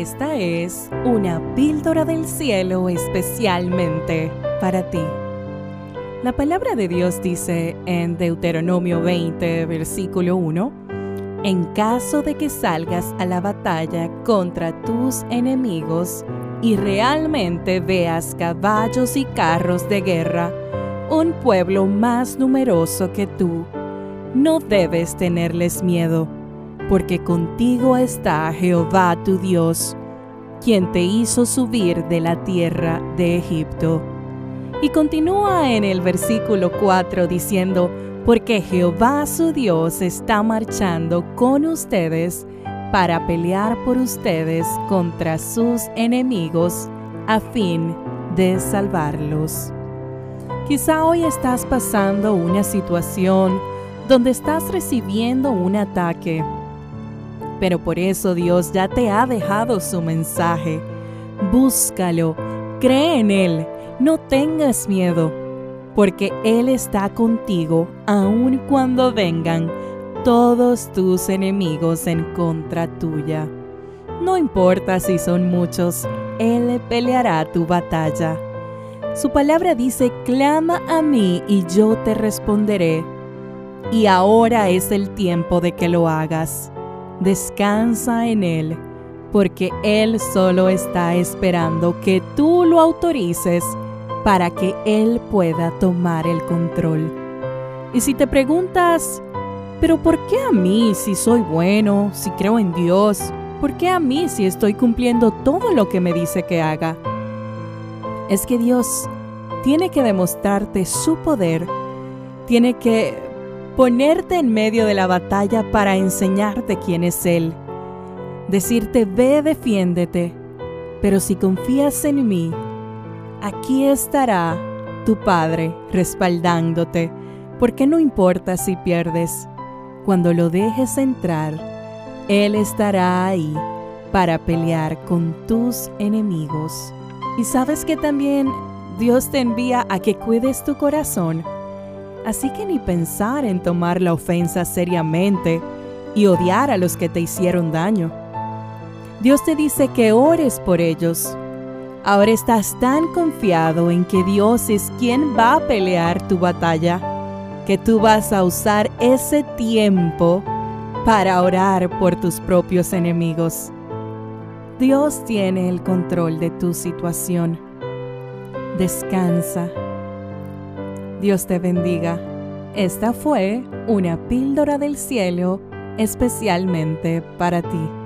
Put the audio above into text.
Esta es una píldora del cielo especialmente para ti. La palabra de Dios dice en Deuteronomio 20, versículo 1, En caso de que salgas a la batalla contra tus enemigos y realmente veas caballos y carros de guerra, un pueblo más numeroso que tú, no debes tenerles miedo, porque contigo está Jehová tu Dios, quien te hizo subir de la tierra de Egipto. Y continúa en el versículo 4 diciendo, porque Jehová su Dios está marchando con ustedes para pelear por ustedes contra sus enemigos a fin de salvarlos. Quizá hoy estás pasando una situación donde estás recibiendo un ataque, pero por eso Dios ya te ha dejado su mensaje. Búscalo, cree en Él, no tengas miedo, porque Él está contigo aun cuando vengan todos tus enemigos en contra tuya. No importa si son muchos, Él peleará tu batalla. Su palabra dice, clama a mí y yo te responderé. Y ahora es el tiempo de que lo hagas. Descansa en Él, porque Él solo está esperando que tú lo autorices para que Él pueda tomar el control. Y si te preguntas, pero ¿por qué a mí si soy bueno, si creo en Dios? ¿Por qué a mí si estoy cumpliendo todo lo que me dice que haga? es que Dios tiene que demostrarte su poder, tiene que ponerte en medio de la batalla para enseñarte quién es Él, decirte ve, defiéndete, pero si confías en mí, aquí estará tu Padre respaldándote, porque no importa si pierdes, cuando lo dejes entrar, Él estará ahí para pelear con tus enemigos. Y sabes que también Dios te envía a que cuides tu corazón. Así que ni pensar en tomar la ofensa seriamente y odiar a los que te hicieron daño. Dios te dice que ores por ellos. Ahora estás tan confiado en que Dios es quien va a pelear tu batalla, que tú vas a usar ese tiempo para orar por tus propios enemigos. Dios tiene el control de tu situación. Descansa. Dios te bendiga. Esta fue una píldora del cielo especialmente para ti.